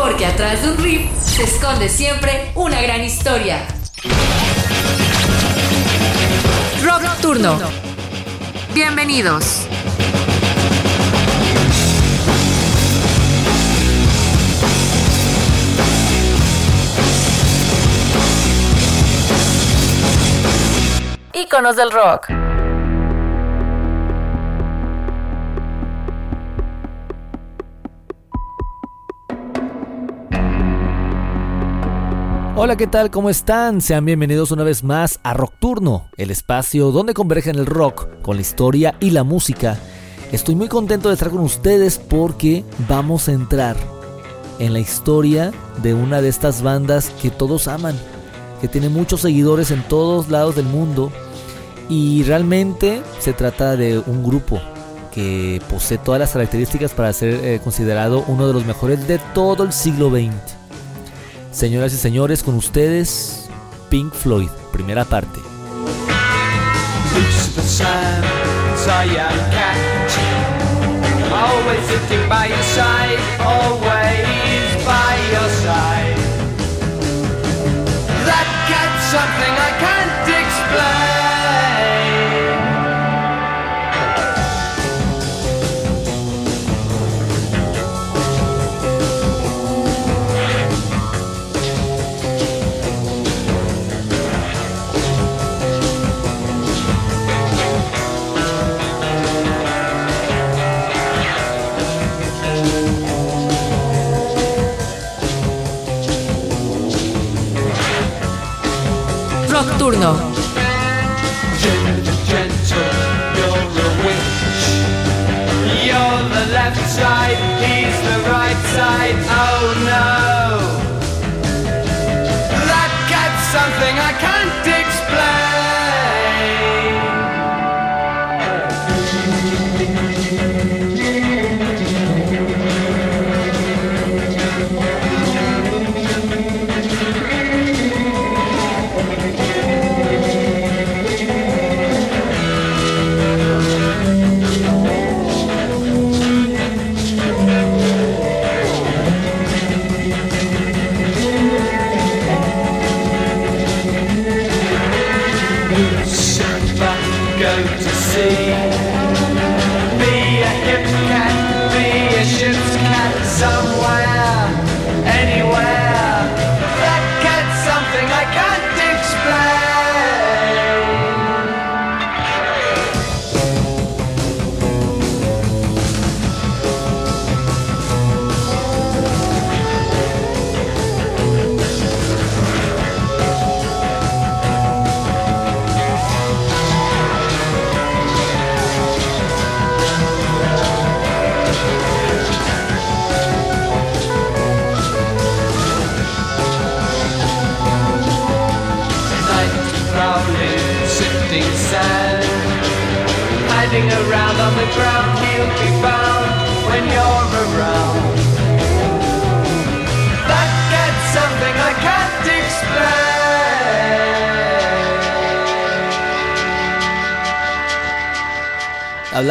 Porque atrás de un riff se esconde siempre una gran historia. Rock Turno. Bienvenidos. Íconos del rock. Hola, ¿qué tal? ¿Cómo están? Sean bienvenidos una vez más a Rock Turno, el espacio donde convergen el rock con la historia y la música. Estoy muy contento de estar con ustedes porque vamos a entrar en la historia de una de estas bandas que todos aman, que tiene muchos seguidores en todos lados del mundo y realmente se trata de un grupo que posee todas las características para ser eh, considerado uno de los mejores de todo el siglo XX. Señoras y señores, con ustedes, Pink Floyd, primera parte.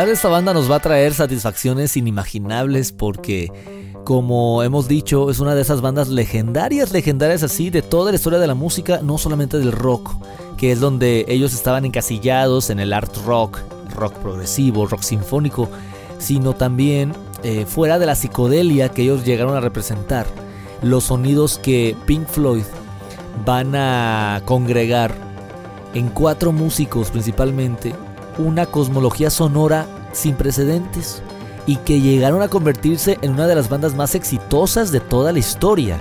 Esta banda nos va a traer satisfacciones inimaginables porque, como hemos dicho, es una de esas bandas legendarias, legendarias así, de toda la historia de la música, no solamente del rock, que es donde ellos estaban encasillados en el art rock, rock progresivo, rock sinfónico, sino también eh, fuera de la psicodelia que ellos llegaron a representar. Los sonidos que Pink Floyd van a congregar en cuatro músicos principalmente una cosmología sonora sin precedentes y que llegaron a convertirse en una de las bandas más exitosas de toda la historia.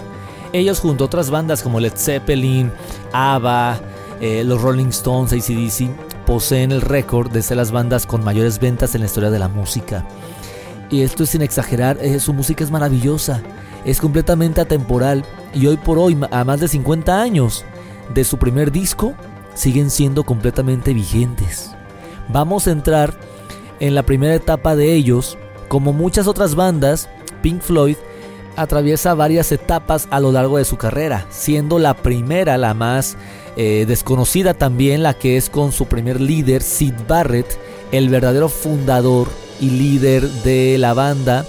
Ellos junto a otras bandas como Led Zeppelin, ABBA, eh, los Rolling Stones, ACDC, poseen el récord de ser las bandas con mayores ventas en la historia de la música. Y esto es sin exagerar, eh, su música es maravillosa, es completamente atemporal y hoy por hoy, a más de 50 años de su primer disco, siguen siendo completamente vigentes. Vamos a entrar en la primera etapa de ellos, como muchas otras bandas, Pink Floyd atraviesa varias etapas a lo largo de su carrera, siendo la primera la más eh, desconocida también, la que es con su primer líder, Sid Barrett, el verdadero fundador y líder de la banda,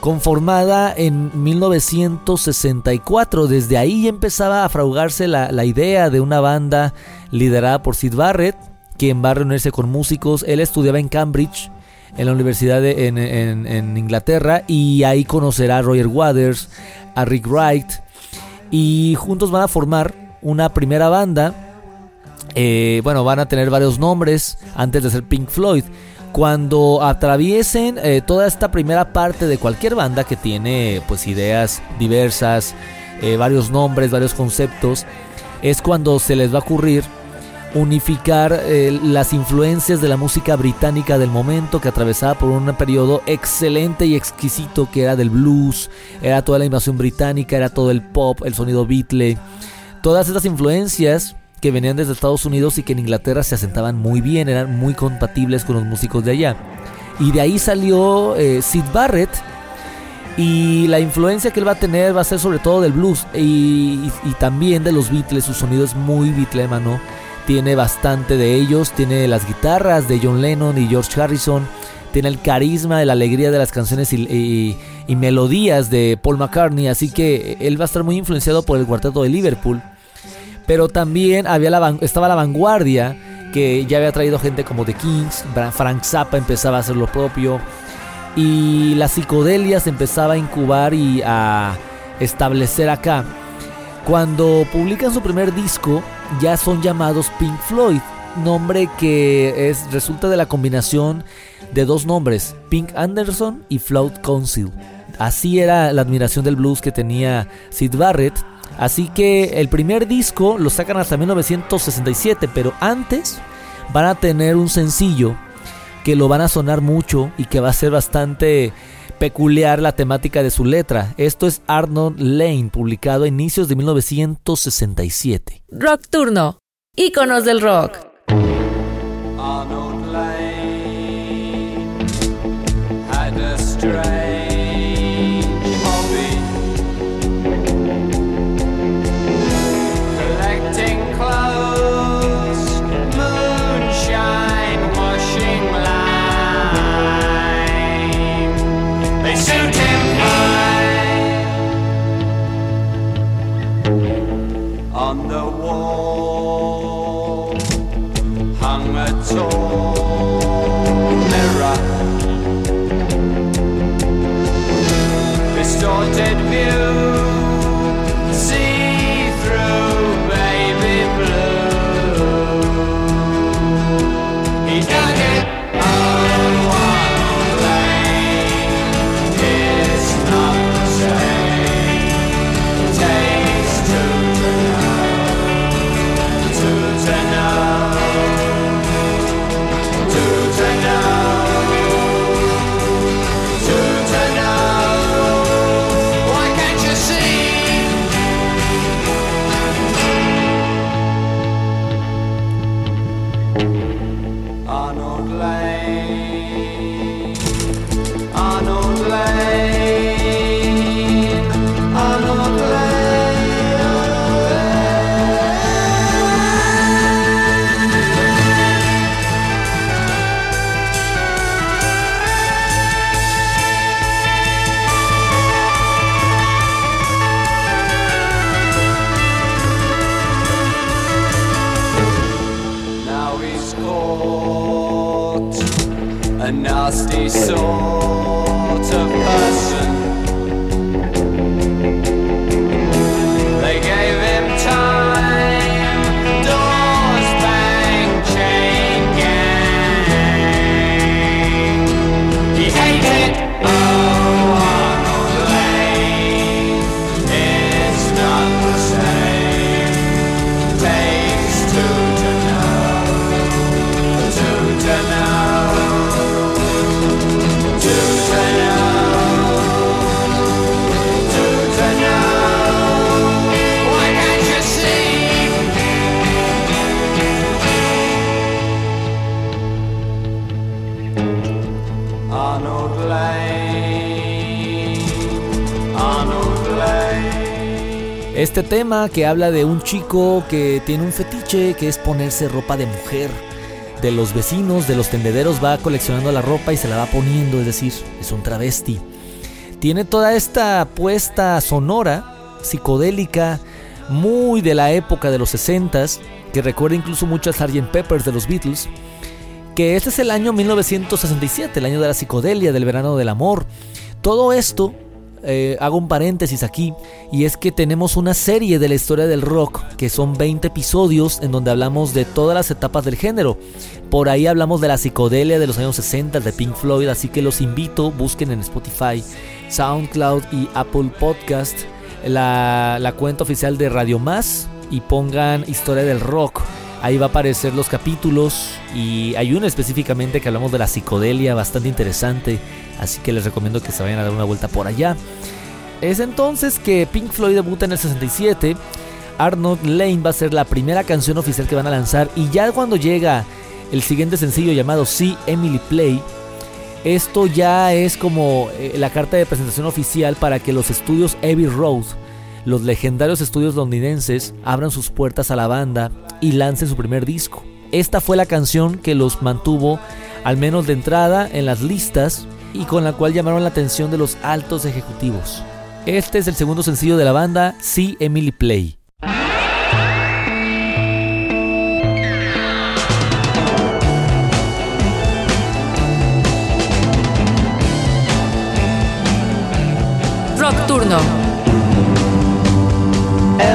conformada en 1964. Desde ahí empezaba a fraugarse la, la idea de una banda liderada por Sid Barrett, quien va a reunirse con músicos. Él estudiaba en Cambridge, en la universidad en, Inglaterra, y ahí conocerá a Roger Waters, a Rick Wright, y juntos van a formar una primera banda. Eh, bueno, van a tener varios nombres antes de ser Pink Floyd. Cuando atraviesen eh, toda esta primera parte de cualquier banda que tiene pues ideas diversas, eh, varios nombres, varios conceptos, es cuando se les va a ocurrir unificar eh, las influencias de la música británica del momento que atravesaba por un periodo excelente y exquisito que era del blues, era toda la invasión británica, era todo el pop, el sonido Beatle, todas estas influencias que venían desde Estados Unidos y que en Inglaterra se asentaban muy bien, eran muy compatibles con los músicos de allá. Y de ahí salió eh, Sid Barrett, y la influencia que él va a tener va a ser sobre todo del blues y, también de los Beatles. Su sonido es muy Beatlemano tiene bastante de ellos, tiene las guitarras de John Lennon y George Harrison, tiene el carisma, la alegría de las canciones y, melodías de Paul McCartney, así que él va a estar muy influenciado por el cuarteto de Liverpool. Pero también había estaba la vanguardia, que ya había traído gente como The Kings, Frank Zappa empezaba a hacer lo propio, y la psicodelia se empezaba a incubar y a establecer acá. Cuando publican su primer disco, ya son llamados Pink Floyd, nombre que es, resulta de la combinación de dos nombres, Pink Anderson y Floyd Council. Así era la admiración del blues que tenía Sid Barrett. Así que el primer disco lo sacan hasta 1967, pero antes van a tener un sencillo que lo van a sonar mucho y que va a ser bastante peculiar la temática de su letra. Esto es Arnold Lane, publicado a inicios de 1967. Rock Turno, íconos del rock. On the wall hung a toy. Este tema que habla de un chico que tiene un fetiche que es ponerse ropa de mujer. De los vecinos, de los tendederos va coleccionando la ropa y se la va poniendo, es decir, es un travesti. Tiene toda esta puesta sonora, psicodélica, muy de la época de los 60s, que recuerda incluso mucho a Sgt. Peppers de los Beatles, que este es el año 1967, el año de la psicodelia, del verano del amor. Todo esto, eh, hago un paréntesis aquí, y es que tenemos una serie de la historia del rock, que son 20 episodios en donde hablamos de todas las etapas del género. Por ahí hablamos de la psicodelia de los años 60, de Pink Floyd, así que los invito, busquen en Spotify, SoundCloud y Apple Podcast la, la cuenta oficial de Radio Más y pongan Historia del Rock. Ahí va a aparecer los capítulos y hay uno específicamente que hablamos de la psicodelia, bastante interesante, así que les recomiendo que se vayan a dar una vuelta por allá. Es entonces que Pink Floyd debuta en el 67, Arnold Lane va a ser la primera canción oficial que van a lanzar y ya cuando llega el siguiente sencillo llamado See Emily Play, esto ya es como eh, la carta de presentación oficial para que los estudios Abbey Road, los legendarios estudios londinenses, abran sus puertas a la banda y lancen su primer disco. Esta fue la canción que los mantuvo, al menos de entrada, en las listas y con la cual llamaron la atención de los altos ejecutivos. Este es el segundo sencillo de la banda, See Emily Play.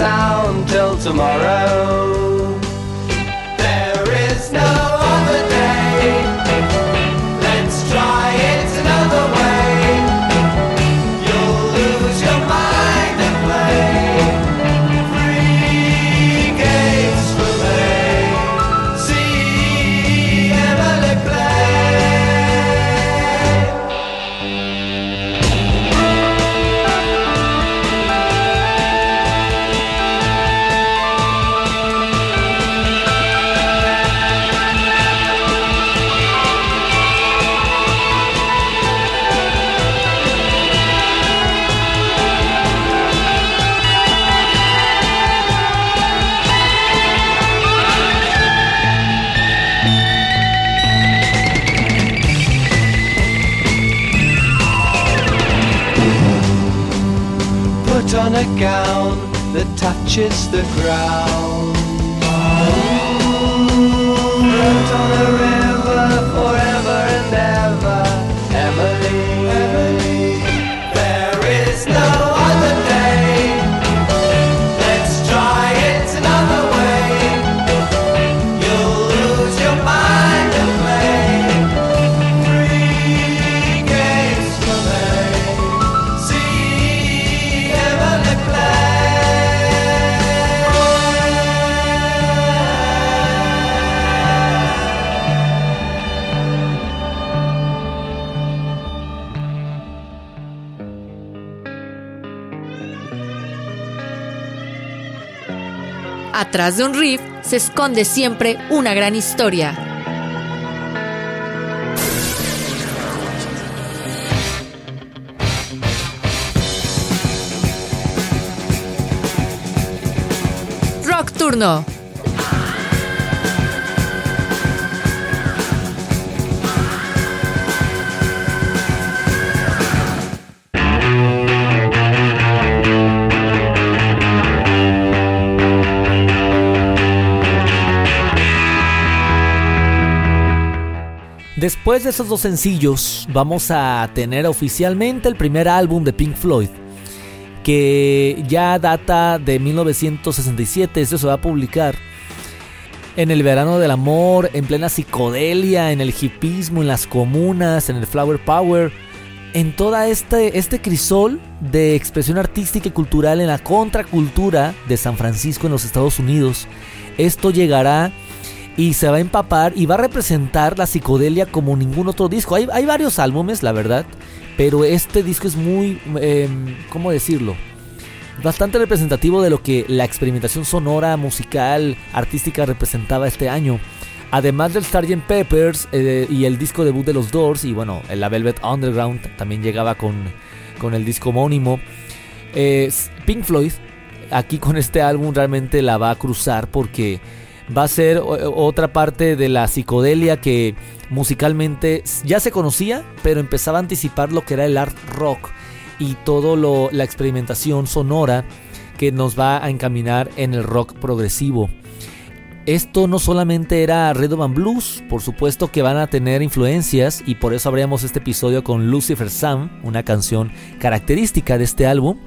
Sound till tomorrow. Atrás de un riff se esconde siempre una gran historia. Rock Turno. Después de esos dos sencillos, vamos a tener oficialmente el primer álbum de Pink Floyd, que ya data de 1967, esto se va a publicar en el verano del amor, en plena psicodelia, en el hipismo, en las comunas, en el flower power, en toda este, este crisol de expresión artística y cultural en la contracultura de San Francisco en los Estados Unidos. Esto llegará y se va a empapar y va a representar la psicodelia como ningún otro disco. Hay, varios álbumes, la verdad, pero este disco es muy, em, ¿cómo decirlo? Bastante representativo de lo que la experimentación sonora, musical, artística representaba este año. Además del Sgt. Peppers eh, y el disco debut de los Doors, y bueno, la Velvet Underground también llegaba con, con el disco homónimo. Pink Floyd, aquí con este álbum realmente la va a cruzar porque va a ser otra parte de la psicodelia que musicalmente ya se conocía, pero empezaba a anticipar lo que era el art rock y todo lo, la experimentación sonora que nos va a encaminar en el rock progresivo. Esto no solamente era Red and Blues, por supuesto que van a tener influencias y por eso abríamos este episodio con Lucifer Sam, una canción característica de este álbum.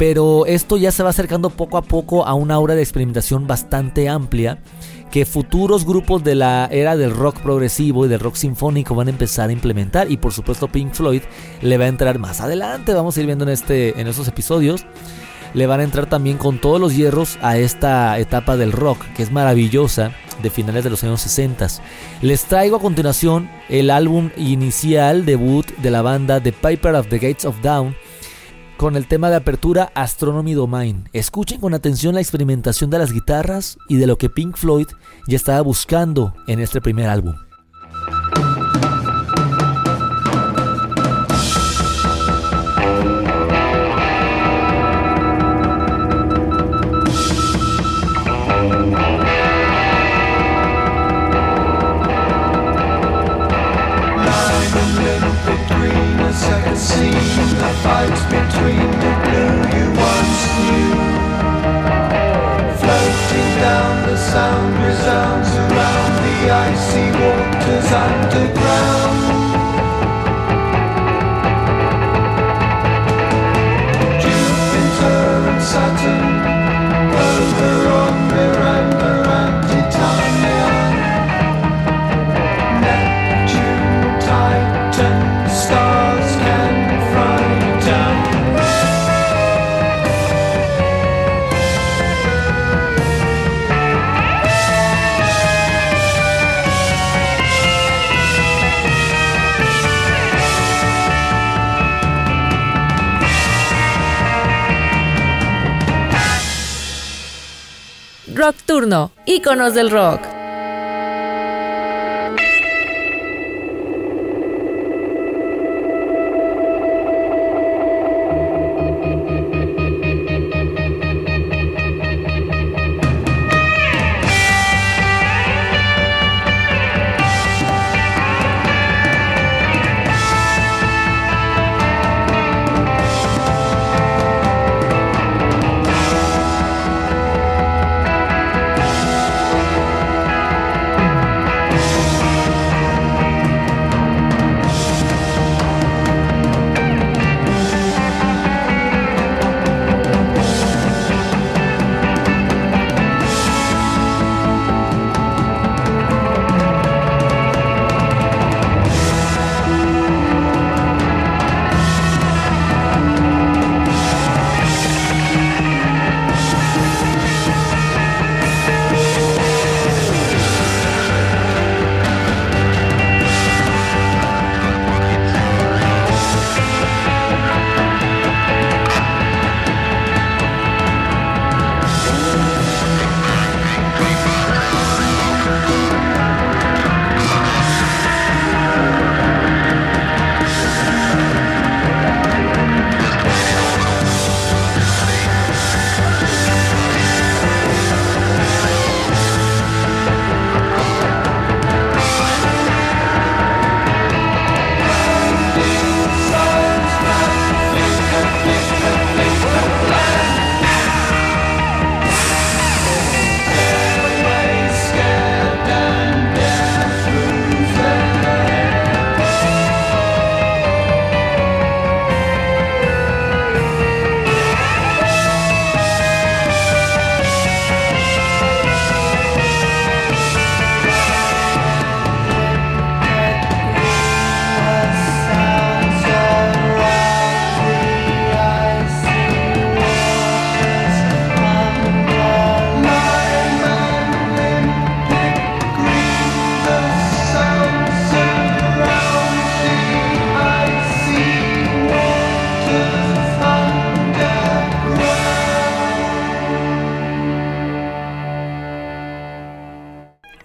Pero esto ya se va acercando poco a poco a una aura de experimentación bastante amplia que futuros grupos de la era del rock progresivo y del rock sinfónico van a empezar a implementar y por supuesto Pink Floyd le va a entrar más adelante, vamos a ir viendo en este en estos episodios le van a entrar también con todos los hierros a esta etapa del rock, que es maravillosa, de finales de los años 60. Les traigo a continuación el álbum inicial debut de la banda The Piper of the Gates of Dawn, con el tema de apertura Astronomy Domain. Escuchen con atención la experimentación de las guitarras y de lo que Pink Floyd ya estaba buscando en este primer álbum. times between the blue you once knew. Floating down the sound resounds around the icy waters underground. Nocturno, íconos del rock.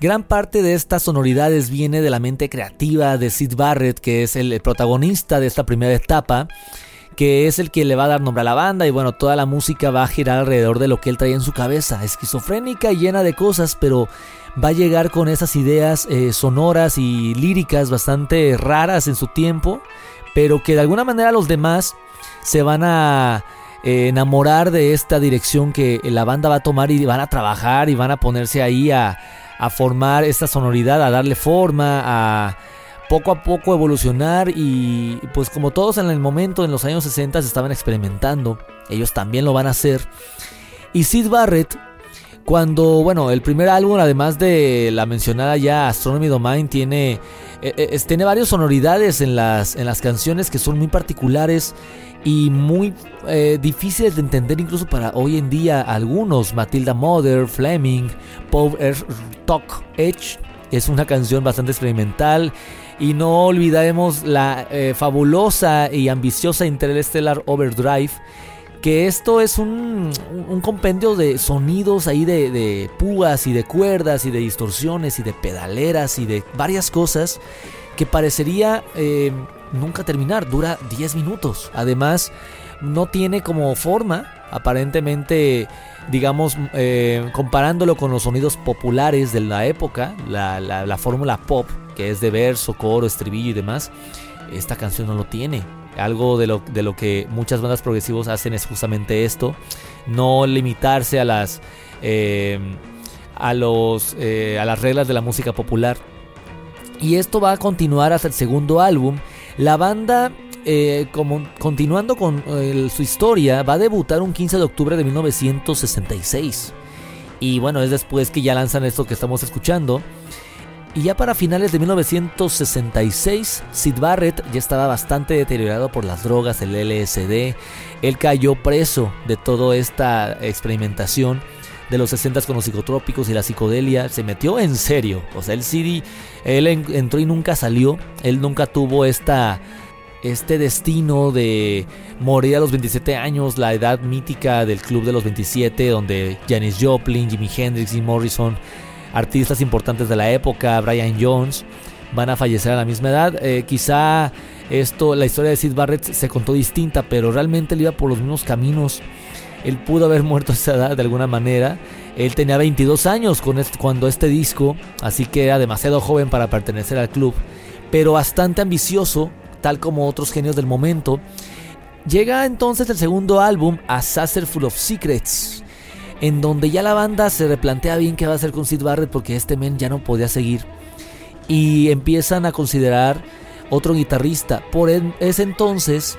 Gran parte de estas sonoridades viene de la mente creativa de Sid Barrett, que es el protagonista de esta primera etapa, que es el que le va a dar nombre a la banda y bueno, toda la música va a girar alrededor de lo que él traía en su cabeza, esquizofrénica y llena de cosas, pero va a llegar con esas ideas eh, sonoras y líricas bastante raras en su tiempo, pero que de alguna manera los demás se van a eh, enamorar de esta dirección que la banda va a tomar y van a trabajar y van a ponerse ahí a a formar esta sonoridad, a darle forma, a poco a poco evolucionar y pues como todos en el momento, en los años 60 estaban experimentando, ellos también lo van a hacer. Y Sid Barrett, cuando, bueno, el primer álbum, además de la mencionada ya Astronomy Domain, tiene, eh, eh, tiene varias sonoridades en las, en las canciones que son muy particulares y muy eh, difíciles de entender incluso para hoy en día algunos. Matilda Mother, Fleming, Power Talk Edge es una canción bastante experimental. Y no olvidemos la eh, fabulosa y ambiciosa Interstellar Overdrive. Que esto es un, compendio de sonidos ahí de, de púas y de cuerdas y de distorsiones y de pedaleras y de varias cosas que parecería eh, nunca terminar, dura 10 minutos. Además, no tiene como forma, aparentemente, digamos, eh, comparándolo con los sonidos populares de la época, la, fórmula pop, que es de verso, coro, estribillo y demás, esta canción no lo tiene. Algo de lo, de lo que muchas bandas progresivos hacen es justamente esto, no limitarse a las... Eh, a, los, a las reglas de la música popular y esto va a continuar hasta el segundo álbum. La banda, eh, como, continuando con eh, su historia, va a debutar un 15 de octubre de 1966. Y bueno, es después que ya lanzan esto que estamos escuchando. Y ya para finales de 1966, Sid Barrett ya estaba bastante deteriorado por las drogas, el LSD. Él cayó preso de toda esta experimentación de los 60 con los psicotrópicos y la psicodelia, se metió en serio. O sea, el CD, él entró y nunca salió. Él nunca tuvo esta, este destino de morir a los 27 años, la edad mítica del club de los 27, donde Janis Joplin, Jimi Hendrix y Morrison, artistas importantes de la época, Brian Jones, van a fallecer a la misma edad. Eh, quizá esto, la historia de Sid Barrett se contó distinta, pero realmente él iba por los mismos caminos él pudo haber muerto esa edad de alguna manera. Él tenía 22 años cuando este disco, así que era demasiado joven para pertenecer al club, pero bastante ambicioso, tal como otros genios del momento. Llega entonces el segundo álbum, A Saucer Full of Secrets, en donde ya la banda se replantea bien qué va a hacer con Sid Barrett porque este men ya no podía seguir. Y empiezan a considerar otro guitarrista. Por ese entonces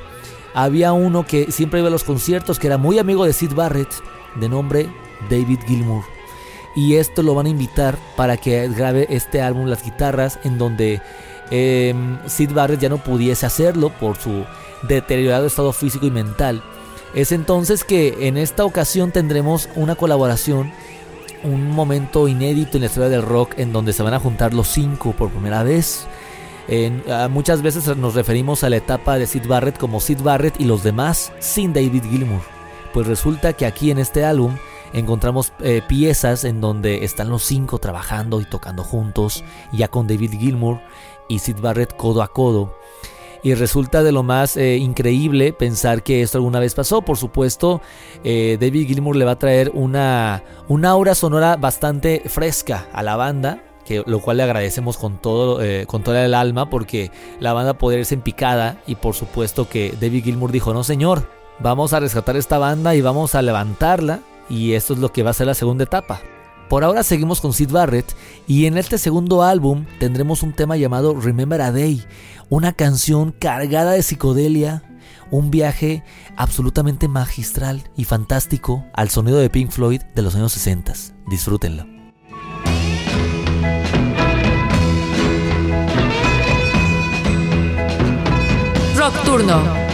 había uno que siempre iba a los conciertos, que era muy amigo de Sid Barrett, de nombre David Gilmour. Y esto lo van a invitar para que grabe este álbum, las guitarras, en donde em, Sid Barrett ya no pudiese hacerlo por su deteriorado estado físico y mental. Es entonces que en esta ocasión tendremos una colaboración, un momento inédito en la historia del rock en donde se van a juntar los cinco por primera vez muchas veces nos referimos a la etapa de Sid Barrett como Sid Barrett y los demás sin David Gilmour. Pues resulta que aquí en este álbum encontramos eh, piezas en donde están los cinco trabajando y tocando juntos, ya con David Gilmour y Sid Barrett codo a codo. Y resulta de lo más eh, increíble pensar que esto alguna vez pasó. Por supuesto, eh, David Gilmour le va a traer una, una aura sonora bastante fresca a la banda lo cual le agradecemos con todo, eh, con toda el alma porque la banda poder irse en picada y por supuesto que David Gilmour dijo, no señor, vamos a rescatar esta banda y vamos a levantarla y esto es lo que va a ser la segunda etapa. Por ahora seguimos con Sid Barrett y en este segundo álbum tendremos un tema llamado Remember a Day, una canción cargada de psicodelia, un viaje absolutamente magistral y fantástico al sonido de Pink Floyd de los años 60. Disfrútenlo. Nocturno.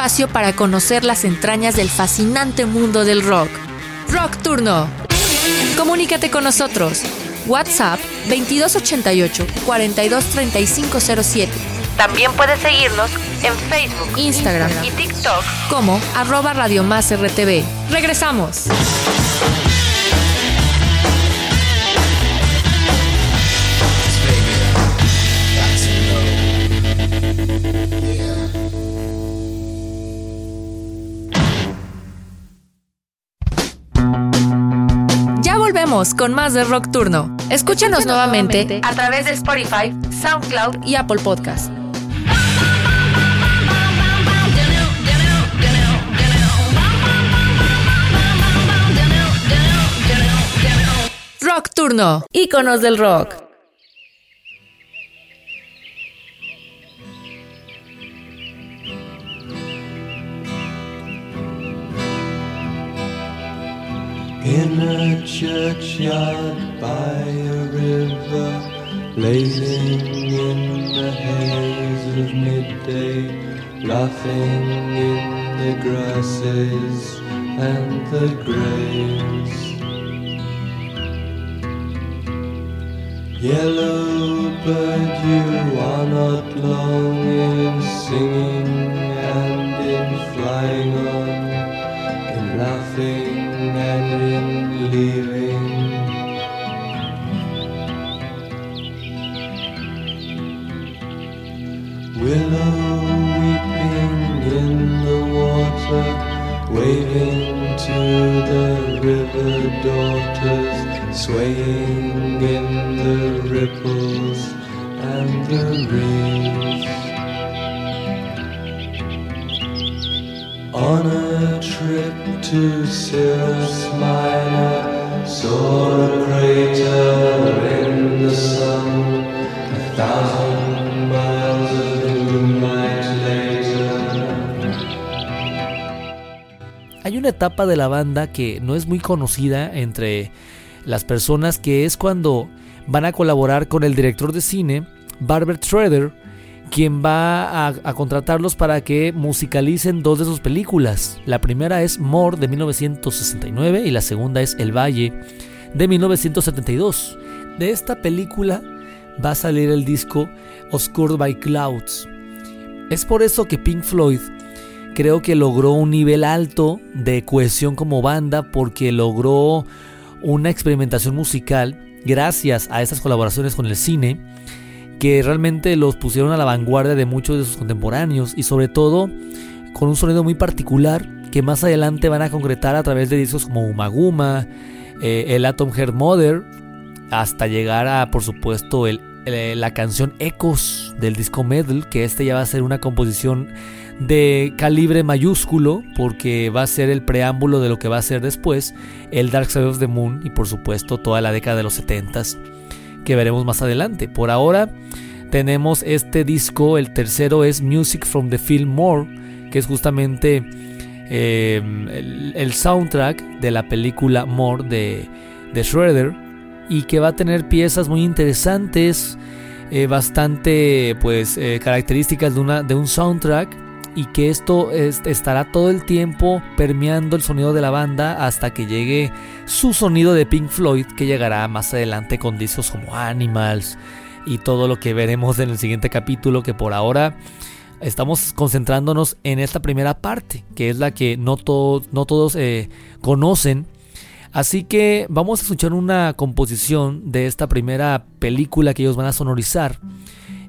Espacio para conocer las entrañas del fascinante mundo del rock. Rock Turno. Comunícate con nosotros. WhatsApp 2288 423507. También puedes seguirnos en Facebook, Instagram y TikTok como arroba Radio Más RTV. Regresamos. Con más de Rock Turno. Escúchanos, nuevamente, a través de Spotify, SoundCloud y Apple Podcast. Rock Turno, íconos del rock. In a churchyard by a river, blazing in the haze of midday, laughing in the grasses and the graves. Yellow bird, you are not long in singing and in flying on, in laughing Willow weeping in the water, waving to the river daughters, swaying in the ripples and the reeds. On a trip to Cirrus Minor, saw a crater in the sun, a thousand Hay una etapa de la banda que no es muy conocida entre las personas que es cuando van a colaborar con el director de cine, Barber Schroeder, quien va a, contratarlos para que musicalicen dos de sus películas. La primera es More de 1969 y la segunda es El Valle de 1972. De esta película va a salir el disco Oscured by Clouds. Es por eso que Pink Floyd creo que logró un nivel alto de cohesión como banda porque logró una experimentación musical gracias a estas colaboraciones con el cine que realmente los pusieron a la vanguardia de muchos de sus contemporáneos y sobre todo con un sonido muy particular que más adelante van a concretar a través de discos como Umaguma, eh, el Atom Heart Mother, hasta llegar a, por supuesto, el, la canción Ecos del disco Metal, que este ya va a ser una composición de calibre mayúsculo, porque va a ser el preámbulo de lo que va a ser después el Dark Side of the Moon y, por supuesto, toda la década de los 70s que veremos más adelante. Por ahora tenemos este disco, el tercero es Music from the Film More, que es justamente em, el, soundtrack de la película More de, de Schroeder y que va a tener piezas muy interesantes, eh, bastante pues eh, características de, una, de un soundtrack y que esto estará todo el tiempo permeando el sonido de la banda hasta que llegue su sonido de Pink Floyd que llegará más adelante con discos como Animals y todo lo que veremos en el siguiente capítulo que por ahora estamos concentrándonos en esta primera parte que es la que no, todos no todos eh, conocen. Así que vamos a escuchar una composición de esta primera película que ellos van a sonorizar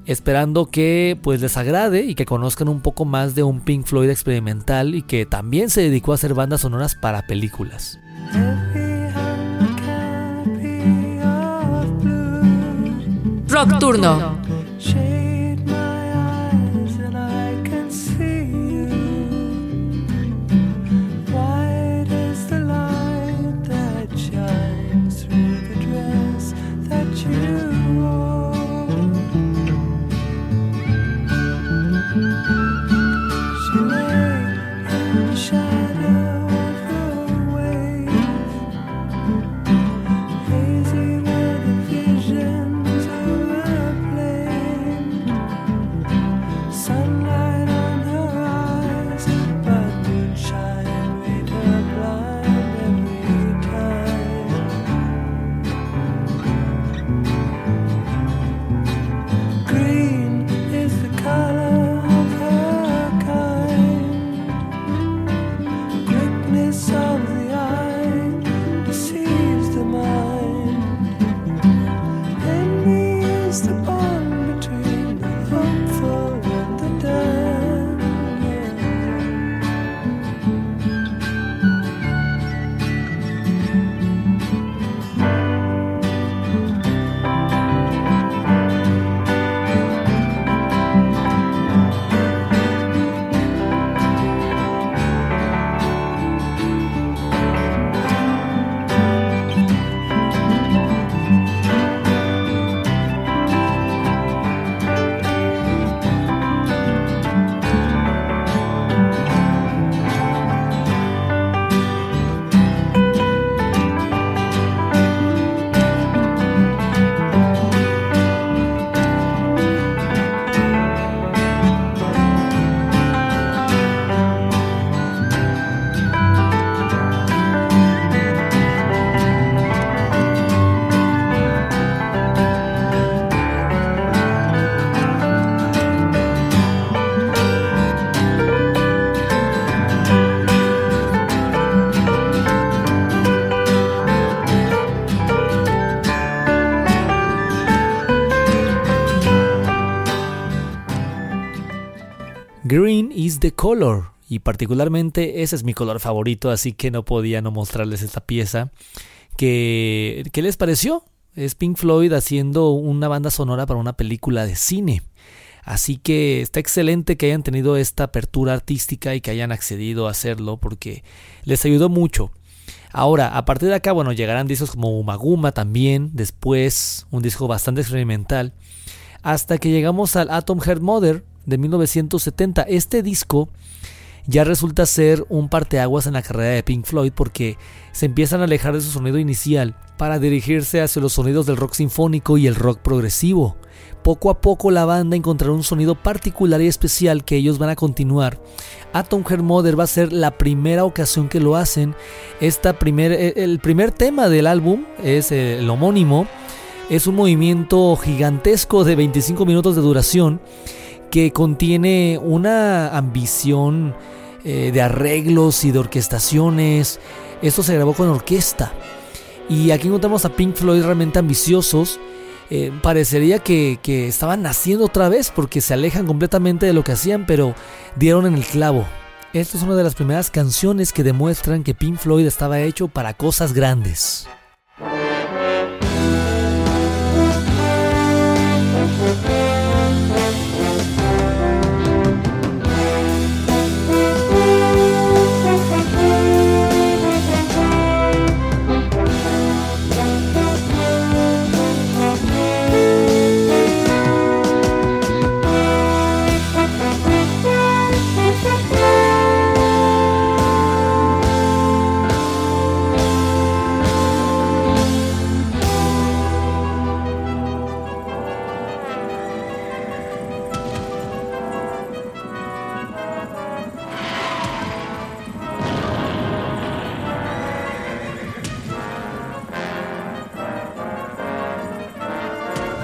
esperando que pues les agrade y que conozcan un poco más de un Pink Floyd experimental y que también se dedicó a hacer bandas sonoras para películas. Rock Turno. Color. Y particularmente ese es mi color favorito, así que no podía no mostrarles esta pieza. ¿Qué, ¿Qué les pareció? Es Pink Floyd haciendo una banda sonora para una película de cine. Así que está excelente que hayan tenido esta apertura artística y que hayan accedido a hacerlo porque les ayudó mucho. Ahora, a partir de acá, bueno, llegarán discos como Umaguma también, después un disco bastante experimental, hasta que llegamos al Atom Heart Mother, de 1970. Este disco ya resulta ser un parteaguas en la carrera de Pink Floyd porque se empiezan a alejar de su sonido inicial para dirigirse hacia los sonidos del rock sinfónico y el rock progresivo. Poco a poco la banda encontrará un sonido particular y especial que ellos van a continuar. Atom Heart Mother va a ser la primera ocasión que lo hacen. Esta primer, e, el primer tema del álbum es el homónimo. Es un movimiento gigantesco de 25 minutos de duración que contiene una ambición eh, de arreglos y de orquestaciones. Esto se grabó con orquesta. Y aquí encontramos a Pink Floyd realmente ambiciosos. Eh, parecería que, que estaban naciendo otra vez porque se alejan completamente de lo que hacían, pero dieron en el clavo. Esta es una de las primeras canciones que demuestran que Pink Floyd estaba hecho para cosas grandes.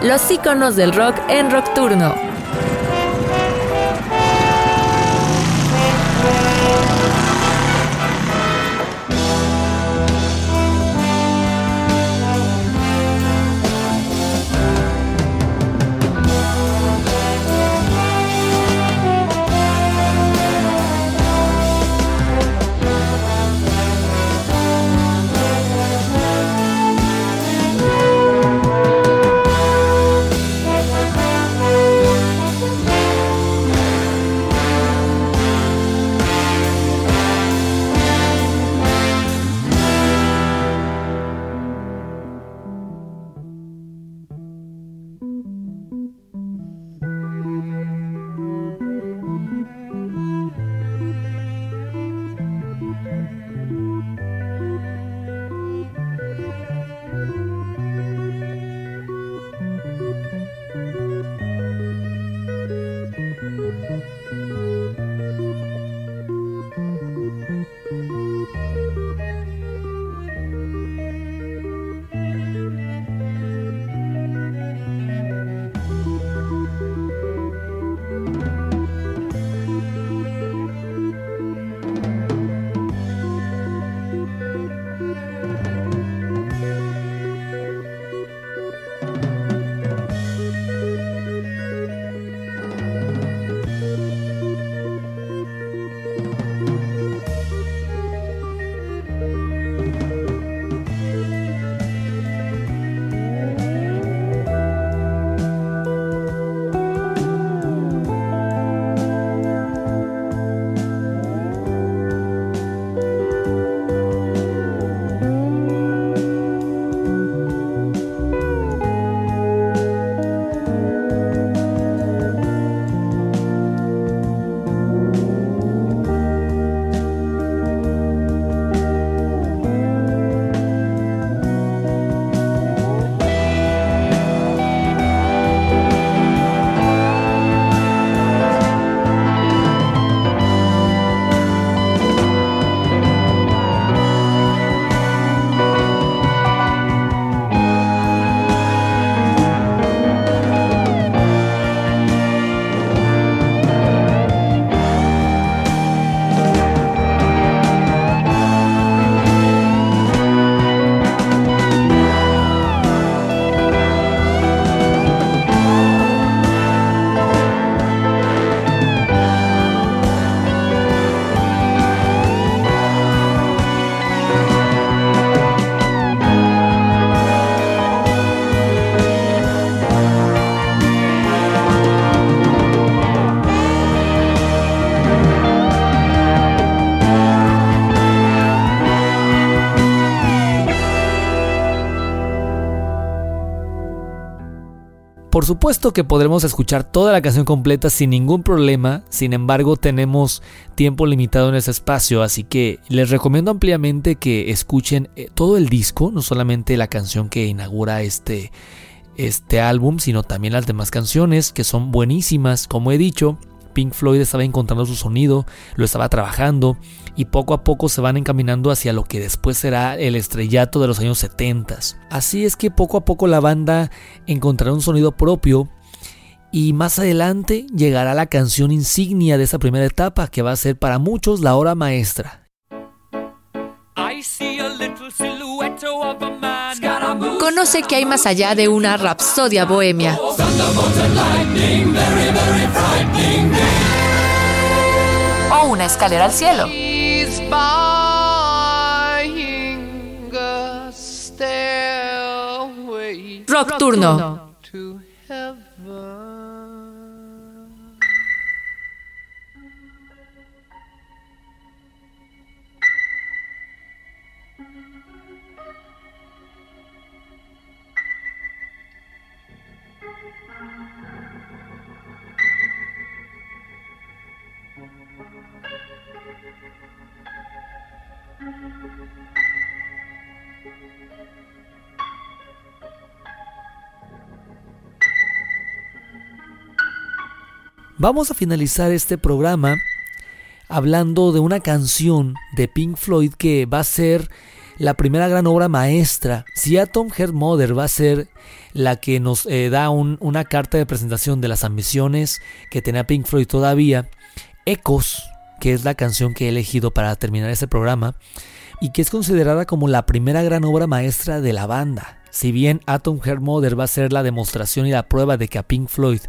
Los iconos del rock en Rockturno. Por supuesto que podremos escuchar toda la canción completa sin ningún problema, sin embargo tenemos tiempo limitado en ese espacio, así que les recomiendo ampliamente que escuchen eh, todo el disco, no solamente la canción que inaugura este, este álbum, sino también las demás canciones que son buenísimas, como he dicho. Pink Floyd estaba encontrando su sonido, lo estaba trabajando y poco a poco se van encaminando hacia lo que después será el estrellato de los años 70. Así es que poco a poco la banda encontrará un sonido propio y más adelante llegará la canción insignia de esa primera etapa que va a ser para muchos la hora maestra. Conoce que hay más allá de una rapsodia bohemia. O una escalera al cielo. Rock Turno. Vamos a finalizar este programa hablando de una canción de Pink Floyd que va a ser la primera gran obra maestra. Si Atom Heart Mother va a ser la que nos eh, da una carta de presentación de las ambiciones que tenía Pink Floyd todavía, Ecos, que es la canción que he elegido para terminar este programa, y que es considerada como la primera gran obra maestra de la banda. Si bien Atom Heart Mother va a ser la demostración y la prueba de que a Pink Floyd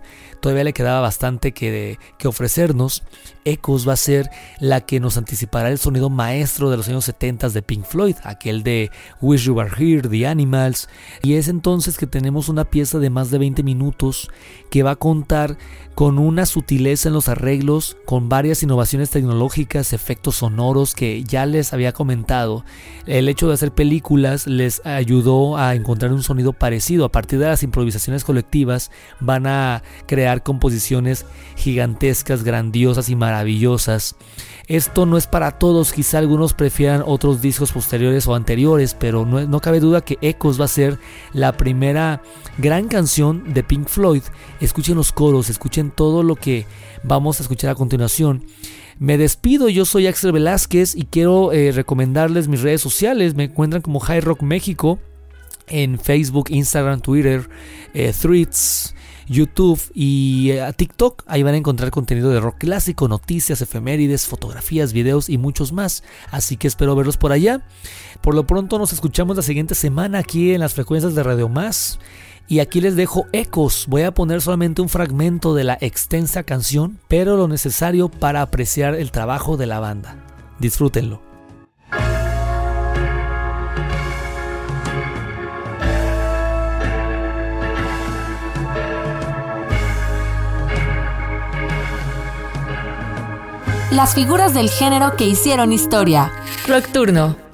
todavía le quedaba bastante que, ofrecernos, Echoes va a ser la que nos anticipará el sonido maestro de los años 70 de Pink Floyd, aquel de Wish You Were Here, The Animals, y es entonces que tenemos una pieza de más de 20 minutos que va a contar con una sutileza en los arreglos, con varias innovaciones tecnológicas, efectos sonoros que ya les había comentado. El hecho de hacer películas les ayudó a encontrar un sonido parecido. A partir de las improvisaciones colectivas van a crear composiciones gigantescas, grandiosas y maravillosas. Esto no es para todos, quizá algunos prefieran otros discos posteriores o anteriores, pero no, no, cabe duda que Echoes va a ser la primera gran canción de Pink Floyd. Escuchen los coros, escuchen todo lo que vamos a escuchar a continuación. Me despido, yo soy Axel Velázquez y quiero eh, recomendarles mis redes sociales. Me encuentran como High Rock México en Facebook, Instagram, Twitter, eh, Threads. YouTube y eh, TikTok. Ahí van a encontrar contenido de rock clásico, noticias, efemérides, fotografías, videos y muchos más. Así que espero verlos por allá. Por lo pronto nos escuchamos la siguiente semana aquí en las frecuencias de Radio Más. Y aquí les dejo ecos. Voy a poner solamente un fragmento de la extensa canción, pero lo necesario para apreciar el trabajo de la banda. Disfrútenlo. Las figuras del género que hicieron historia. Nocturno.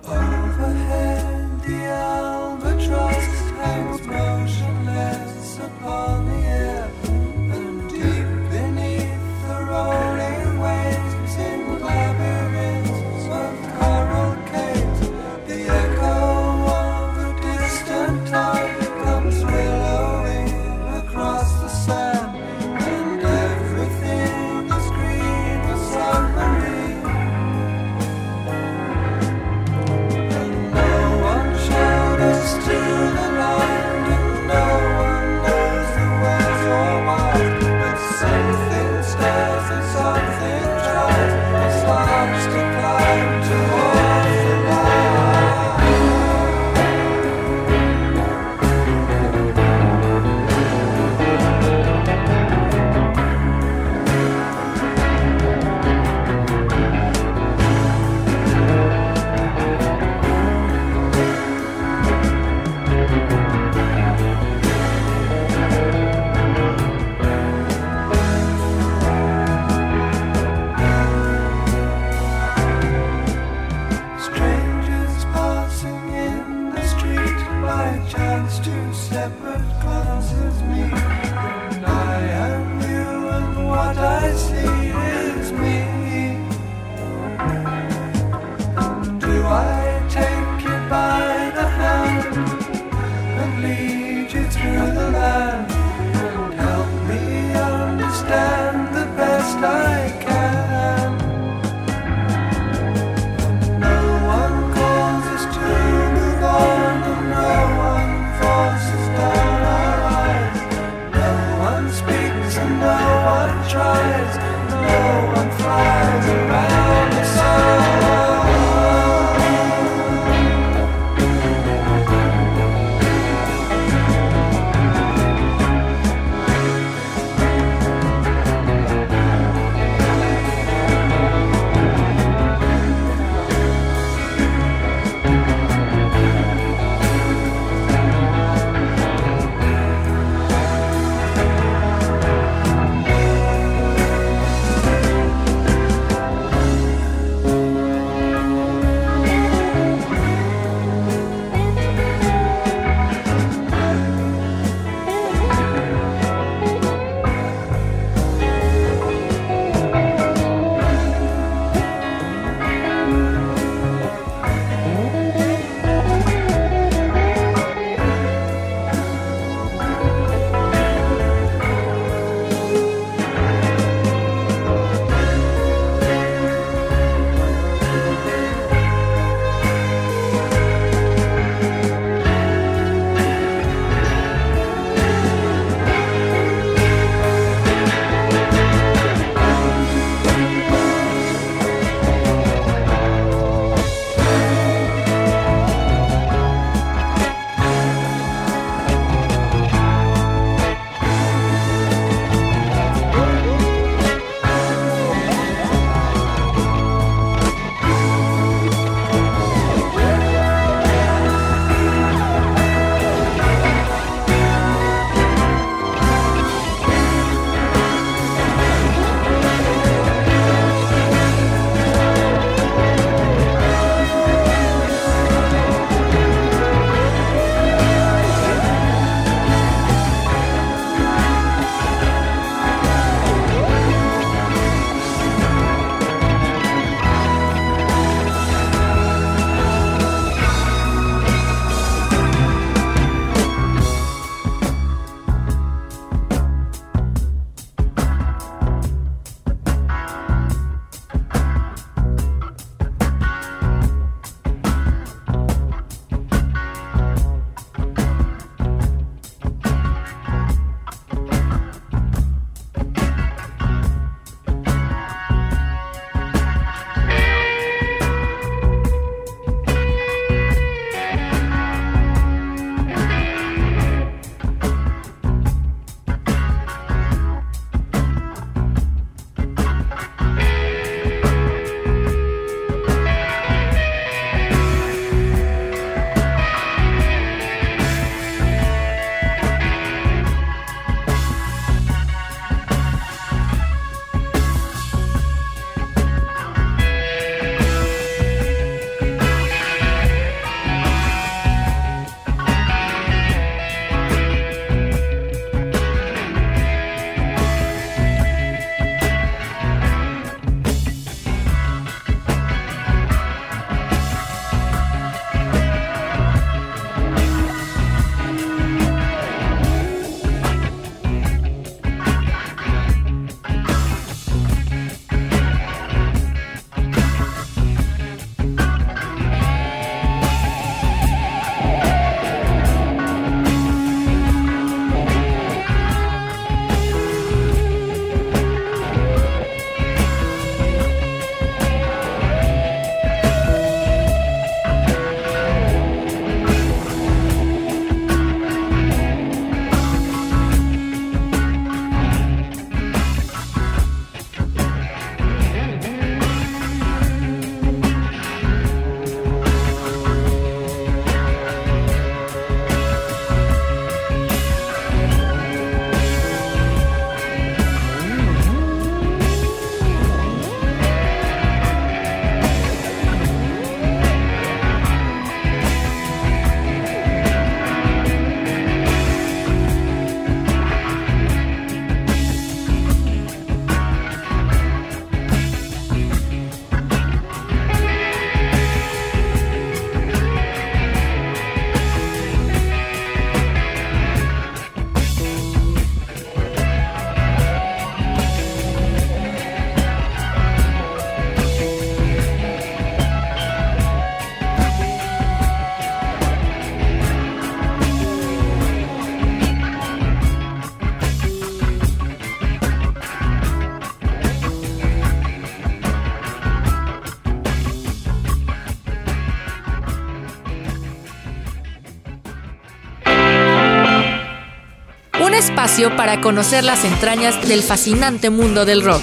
Espacio para conocer las entrañas del fascinante mundo del rock.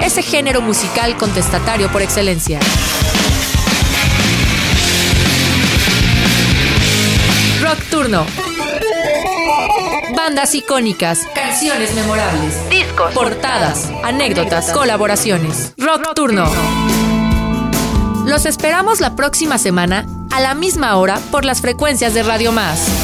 Ese género musical contestatario por excelencia. Rock Turno. Bandas icónicas, canciones memorables, discos, portadas, anécdotas, colaboraciones. Rock Turno. Los esperamos la próxima semana a la misma hora por las frecuencias de Radio Más.